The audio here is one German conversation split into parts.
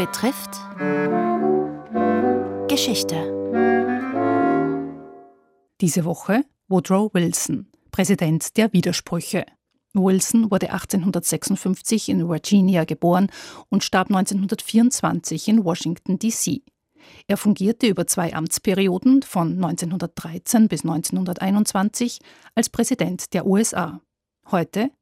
betrifft Geschichte. Diese Woche Woodrow Wilson, Präsident der Widersprüche. Wilson wurde 1856 in Virginia geboren und starb 1924 in Washington, D.C. Er fungierte über zwei Amtsperioden von 1913 bis 1921 als Präsident der USA. Heute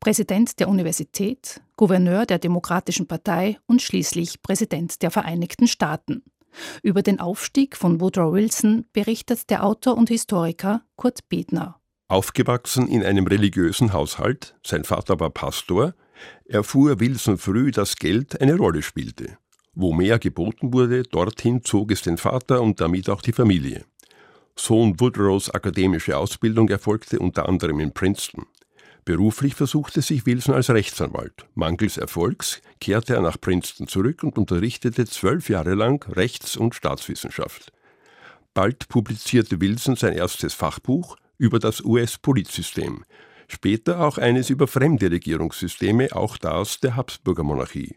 Präsident der Universität, Gouverneur der Demokratischen Partei und schließlich Präsident der Vereinigten Staaten. Über den Aufstieg von Woodrow Wilson berichtet der Autor und Historiker Kurt Bedner. Aufgewachsen in einem religiösen Haushalt, sein Vater war Pastor, erfuhr Wilson früh, dass Geld eine Rolle spielte. Wo mehr geboten wurde, dorthin zog es den Vater und damit auch die Familie. Sohn Woodrows akademische Ausbildung erfolgte unter anderem in Princeton. Beruflich versuchte sich Wilson als Rechtsanwalt. Mangels Erfolgs kehrte er nach Princeton zurück und unterrichtete zwölf Jahre lang Rechts- und Staatswissenschaft. Bald publizierte Wilson sein erstes Fachbuch über das US-Politsystem, später auch eines über fremde Regierungssysteme, auch das der Habsburger Monarchie.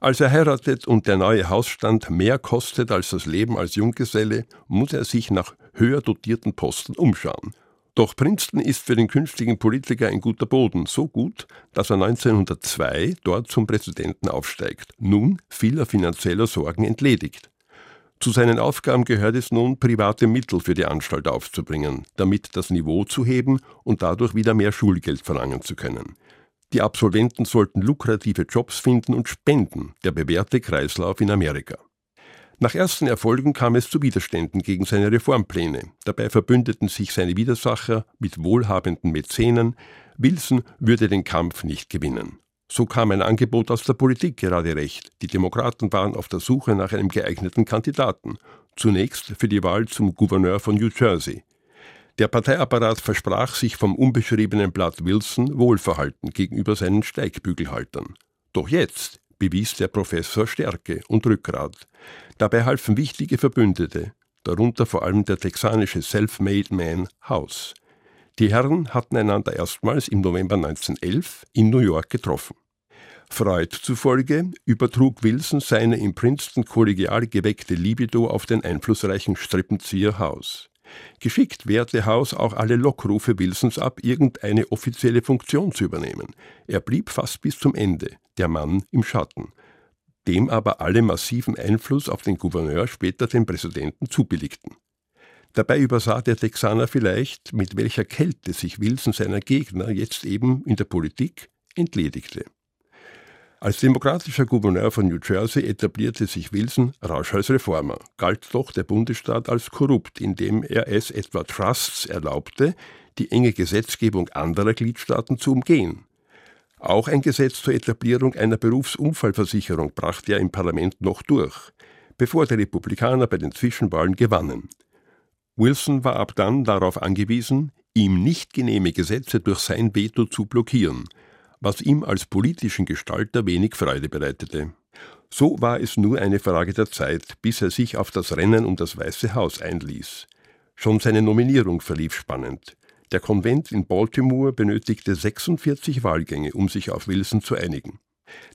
Als er heiratet und der neue Hausstand mehr kostet als das Leben als Junggeselle, muss er sich nach höher dotierten Posten umschauen. Doch Princeton ist für den künftigen Politiker ein guter Boden, so gut, dass er 1902 dort zum Präsidenten aufsteigt, nun vieler finanzieller Sorgen entledigt. Zu seinen Aufgaben gehört es nun, private Mittel für die Anstalt aufzubringen, damit das Niveau zu heben und dadurch wieder mehr Schulgeld verlangen zu können. Die Absolventen sollten lukrative Jobs finden und spenden, der bewährte Kreislauf in Amerika. Nach ersten Erfolgen kam es zu Widerständen gegen seine Reformpläne. Dabei verbündeten sich seine Widersacher mit wohlhabenden Mäzenen. Wilson würde den Kampf nicht gewinnen. So kam ein Angebot aus der Politik gerade recht. Die Demokraten waren auf der Suche nach einem geeigneten Kandidaten. Zunächst für die Wahl zum Gouverneur von New Jersey. Der Parteiapparat versprach sich vom unbeschriebenen Blatt Wilson Wohlverhalten gegenüber seinen Steigbügelhaltern. Doch jetzt bewies der Professor Stärke und Rückgrat. Dabei halfen wichtige Verbündete, darunter vor allem der texanische Self-Made Man House. Die Herren hatten einander erstmals im November 1911 in New York getroffen. Freud zufolge übertrug Wilson seine in Princeton kollegial geweckte Libido auf den einflussreichen Strippenzieher House. Geschickt wehrte House auch alle Lockrufe Wilsons ab, irgendeine offizielle Funktion zu übernehmen. Er blieb fast bis zum Ende, der Mann im Schatten, dem aber alle massiven Einfluss auf den Gouverneur, später den Präsidenten, zubilligten. Dabei übersah der Texaner vielleicht, mit welcher Kälte sich Wilson seiner Gegner jetzt eben in der Politik entledigte. Als demokratischer Gouverneur von New Jersey etablierte sich Wilson rasch als Reformer, galt doch der Bundesstaat als korrupt, indem er es etwa Trusts erlaubte, die enge Gesetzgebung anderer Gliedstaaten zu umgehen. Auch ein Gesetz zur Etablierung einer Berufsunfallversicherung brachte er im Parlament noch durch, bevor die Republikaner bei den Zwischenwahlen gewannen. Wilson war ab dann darauf angewiesen, ihm nicht genehme Gesetze durch sein Veto zu blockieren – was ihm als politischen Gestalter wenig Freude bereitete. So war es nur eine Frage der Zeit, bis er sich auf das Rennen um das Weiße Haus einließ. Schon seine Nominierung verlief spannend. Der Konvent in Baltimore benötigte 46 Wahlgänge, um sich auf Wilson zu einigen.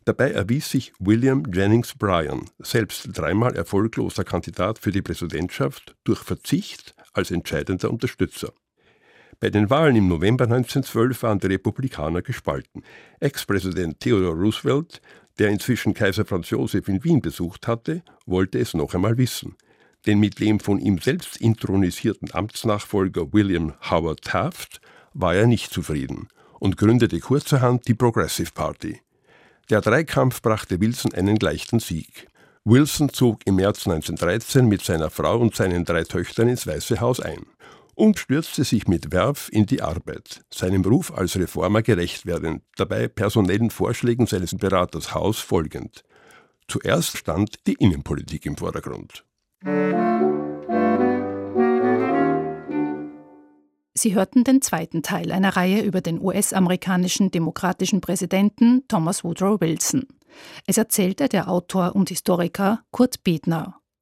Dabei erwies sich William Jennings Bryan, selbst dreimal erfolgloser Kandidat für die Präsidentschaft, durch Verzicht als entscheidender Unterstützer. Bei den Wahlen im November 1912 waren die Republikaner gespalten. Ex-Präsident Theodore Roosevelt, der inzwischen Kaiser Franz Josef in Wien besucht hatte, wollte es noch einmal wissen. Denn mit dem von ihm selbst intronisierten Amtsnachfolger William Howard Taft war er nicht zufrieden und gründete kurzerhand die Progressive Party. Der Dreikampf brachte Wilson einen leichten Sieg. Wilson zog im März 1913 mit seiner Frau und seinen drei Töchtern ins Weiße Haus ein und stürzte sich mit Werf in die Arbeit, seinem Ruf als Reformer gerecht werdend, dabei personellen Vorschlägen seines Beraters Haus folgend. Zuerst stand die Innenpolitik im Vordergrund. Sie hörten den zweiten Teil einer Reihe über den US-amerikanischen demokratischen Präsidenten Thomas Woodrow Wilson. Es erzählte der Autor und Historiker Kurt Bedner.